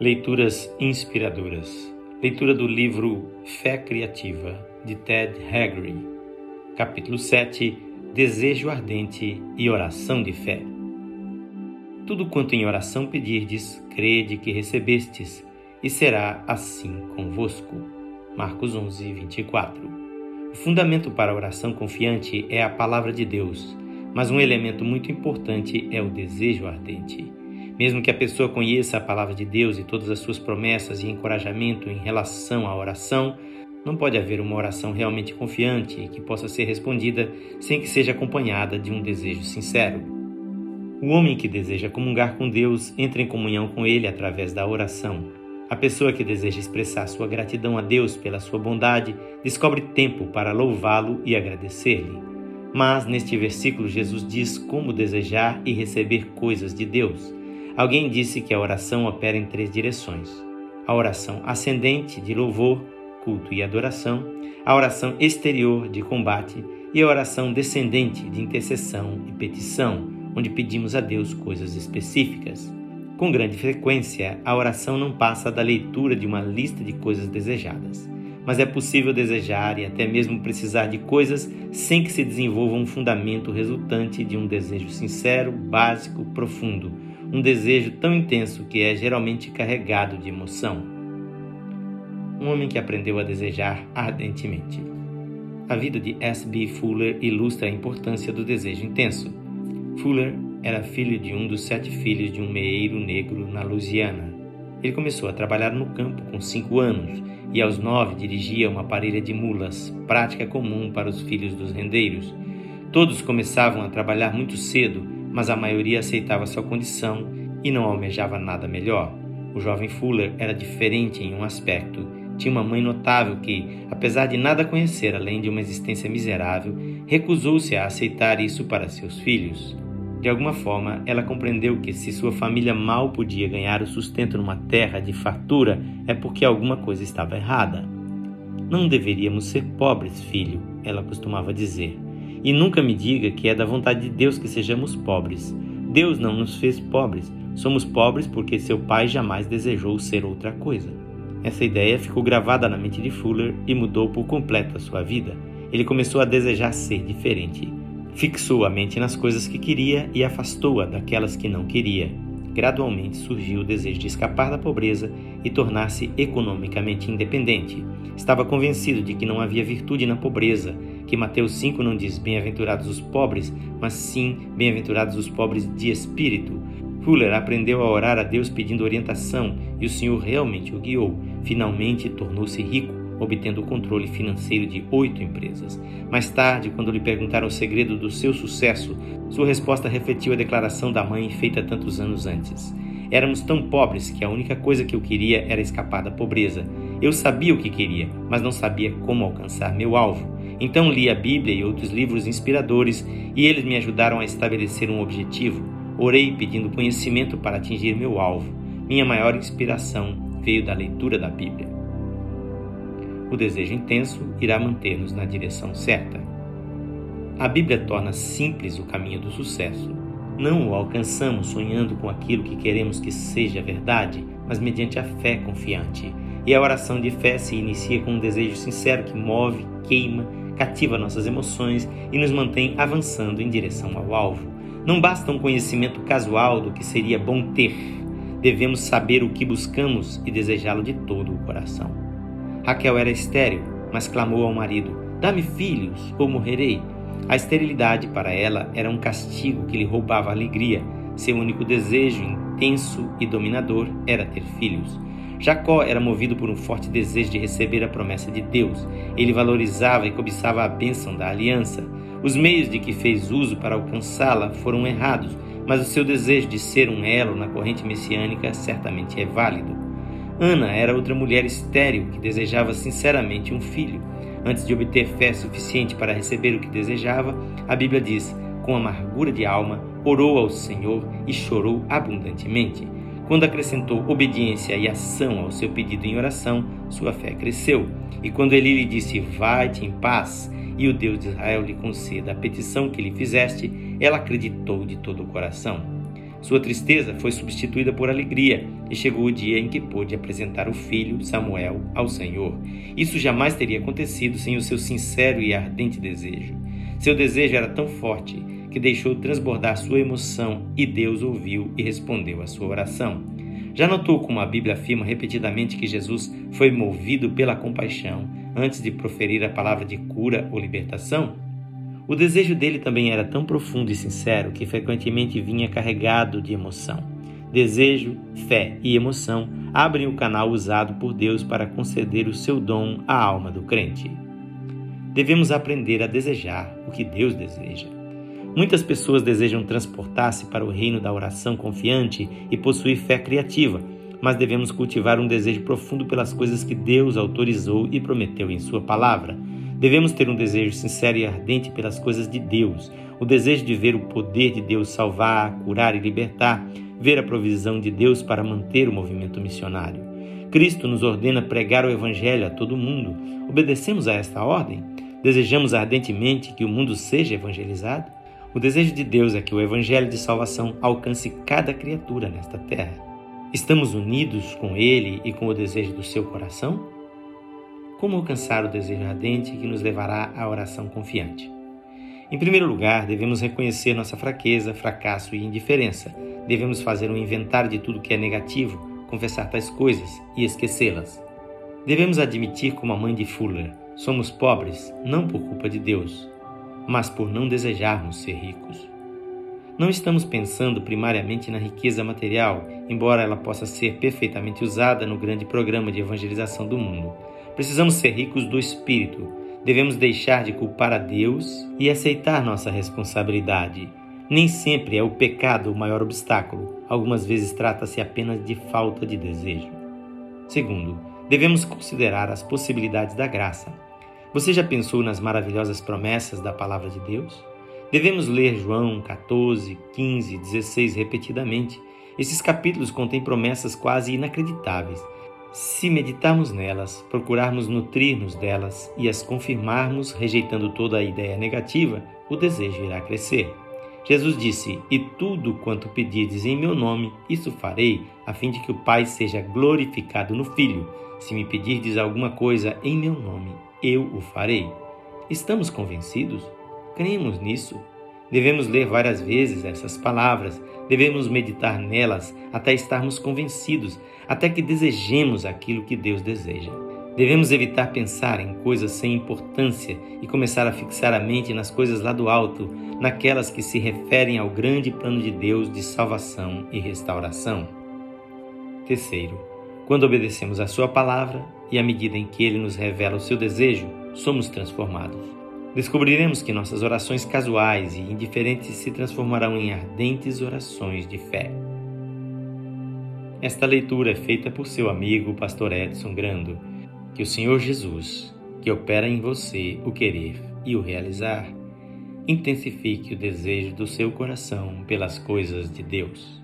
Leituras inspiradoras. Leitura do livro Fé Criativa, de Ted Haggard. Capítulo 7 Desejo ardente e oração de fé. Tudo quanto em oração pedirdes, crede que recebestes, e será assim convosco. Marcos 11, 24. O fundamento para a oração confiante é a palavra de Deus, mas um elemento muito importante é o desejo ardente. Mesmo que a pessoa conheça a palavra de Deus e todas as suas promessas e encorajamento em relação à oração, não pode haver uma oração realmente confiante e que possa ser respondida sem que seja acompanhada de um desejo sincero. O homem que deseja comungar com Deus entra em comunhão com Ele através da oração. A pessoa que deseja expressar sua gratidão a Deus pela sua bondade descobre tempo para louvá-lo e agradecer-lhe. Mas neste versículo, Jesus diz como desejar e receber coisas de Deus. Alguém disse que a oração opera em três direções: a oração ascendente de louvor, culto e adoração, a oração exterior de combate. E a oração descendente de intercessão e petição, onde pedimos a Deus coisas específicas. Com grande frequência, a oração não passa da leitura de uma lista de coisas desejadas, mas é possível desejar e até mesmo precisar de coisas sem que se desenvolva um fundamento resultante de um desejo sincero, básico, profundo um desejo tão intenso que é geralmente carregado de emoção. Um homem que aprendeu a desejar ardentemente. A vida de S.B. Fuller ilustra a importância do desejo intenso. Fuller era filho de um dos sete filhos de um meeiro negro na Louisiana. Ele começou a trabalhar no campo com cinco anos e aos nove dirigia uma parelha de mulas, prática comum para os filhos dos rendeiros. Todos começavam a trabalhar muito cedo mas a maioria aceitava sua condição e não almejava nada melhor. O jovem Fuller era diferente em um aspecto. Tinha uma mãe notável que, apesar de nada conhecer além de uma existência miserável, recusou-se a aceitar isso para seus filhos. De alguma forma, ela compreendeu que se sua família mal podia ganhar o sustento numa terra de fartura, é porque alguma coisa estava errada. Não deveríamos ser pobres, filho, ela costumava dizer. E nunca me diga que é da vontade de Deus que sejamos pobres. Deus não nos fez pobres. Somos pobres porque seu pai jamais desejou ser outra coisa. Essa ideia ficou gravada na mente de Fuller e mudou por completo a sua vida. Ele começou a desejar ser diferente. Fixou a mente nas coisas que queria e afastou-a daquelas que não queria. Gradualmente surgiu o desejo de escapar da pobreza e tornar-se economicamente independente. Estava convencido de que não havia virtude na pobreza que Mateus 5 não diz bem-aventurados os pobres, mas sim bem-aventurados os pobres de espírito. Fuller aprendeu a orar a Deus pedindo orientação e o Senhor realmente o guiou. Finalmente tornou-se rico, obtendo o controle financeiro de oito empresas. Mais tarde, quando lhe perguntaram o segredo do seu sucesso, sua resposta refletiu a declaração da mãe feita tantos anos antes. Éramos tão pobres que a única coisa que eu queria era escapar da pobreza. Eu sabia o que queria, mas não sabia como alcançar meu alvo. Então li a Bíblia e outros livros inspiradores e eles me ajudaram a estabelecer um objetivo. Orei pedindo conhecimento para atingir meu alvo. Minha maior inspiração veio da leitura da Bíblia. O desejo intenso irá manter-nos na direção certa. A Bíblia torna simples o caminho do sucesso. Não o alcançamos sonhando com aquilo que queremos que seja verdade, mas mediante a fé confiante. E a oração de fé se inicia com um desejo sincero que move, queima cativa nossas emoções e nos mantém avançando em direção ao alvo. Não basta um conhecimento casual do que seria bom ter. Devemos saber o que buscamos e desejá-lo de todo o coração. Raquel era estéril, mas clamou ao marido: Dá-me filhos, ou morrerei. A esterilidade para ela era um castigo que lhe roubava a alegria. Seu único desejo, intenso e dominador, era ter filhos. Jacó era movido por um forte desejo de receber a promessa de Deus. Ele valorizava e cobiçava a bênção da aliança. Os meios de que fez uso para alcançá-la foram errados, mas o seu desejo de ser um elo na corrente messiânica certamente é válido. Ana era outra mulher estéril que desejava sinceramente um filho. Antes de obter fé suficiente para receber o que desejava, a Bíblia diz: com amargura de alma, orou ao Senhor e chorou abundantemente. Quando acrescentou obediência e ação ao seu pedido em oração, sua fé cresceu. E quando ele lhe disse: Vai-te em paz, e o Deus de Israel lhe conceda a petição que lhe fizeste, ela acreditou de todo o coração. Sua tristeza foi substituída por alegria e chegou o dia em que pôde apresentar o filho, Samuel, ao Senhor. Isso jamais teria acontecido sem o seu sincero e ardente desejo. Seu desejo era tão forte que deixou transbordar sua emoção e Deus ouviu e respondeu à sua oração. Já notou como a Bíblia afirma repetidamente que Jesus foi movido pela compaixão antes de proferir a palavra de cura ou libertação? O desejo dele também era tão profundo e sincero que frequentemente vinha carregado de emoção. Desejo, fé e emoção abrem o canal usado por Deus para conceder o seu dom à alma do crente. Devemos aprender a desejar o que Deus deseja. Muitas pessoas desejam transportar-se para o reino da oração confiante e possuir fé criativa, mas devemos cultivar um desejo profundo pelas coisas que Deus autorizou e prometeu em Sua palavra Devemos ter um desejo sincero e ardente pelas coisas de Deus, o desejo de ver o poder de Deus salvar, curar e libertar, ver a provisão de Deus para manter o movimento missionário. Cristo nos ordena pregar o Evangelho a todo mundo. Obedecemos a esta ordem? Desejamos ardentemente que o mundo seja evangelizado? O desejo de Deus é que o Evangelho de salvação alcance cada criatura nesta terra. Estamos unidos com Ele e com o desejo do seu coração? Como alcançar o desejo ardente que nos levará à oração confiante? Em primeiro lugar, devemos reconhecer nossa fraqueza, fracasso e indiferença. Devemos fazer um inventário de tudo que é negativo, confessar tais coisas e esquecê-las. Devemos admitir, como a mãe de Fuller, somos pobres não por culpa de Deus, mas por não desejarmos ser ricos. Não estamos pensando primariamente na riqueza material, embora ela possa ser perfeitamente usada no grande programa de evangelização do mundo Precisamos ser ricos do espírito. Devemos deixar de culpar a Deus e aceitar nossa responsabilidade. Nem sempre é o pecado o maior obstáculo, algumas vezes trata-se apenas de falta de desejo. Segundo, devemos considerar as possibilidades da graça. Você já pensou nas maravilhosas promessas da palavra de Deus? Devemos ler João 14, 15, 16 repetidamente. Esses capítulos contêm promessas quase inacreditáveis se meditarmos nelas, procurarmos nutrir-nos delas e as confirmarmos, rejeitando toda a ideia negativa, o desejo irá crescer. Jesus disse: E tudo quanto pedirdes em meu nome, isso farei, a fim de que o Pai seja glorificado no Filho. Se me pedirdes alguma coisa em meu nome, eu o farei. Estamos convencidos? Cremos nisso? Devemos ler várias vezes essas palavras, devemos meditar nelas até estarmos convencidos, até que desejemos aquilo que Deus deseja. Devemos evitar pensar em coisas sem importância e começar a fixar a mente nas coisas lá do alto, naquelas que se referem ao grande plano de Deus de salvação e restauração. Terceiro, quando obedecemos a Sua palavra e à medida em que Ele nos revela o seu desejo, somos transformados descobriremos que nossas orações casuais e indiferentes se transformarão em ardentes orações de fé. Esta leitura é feita por seu amigo, pastor Edson Grando. Que o Senhor Jesus, que opera em você o querer e o realizar, intensifique o desejo do seu coração pelas coisas de Deus.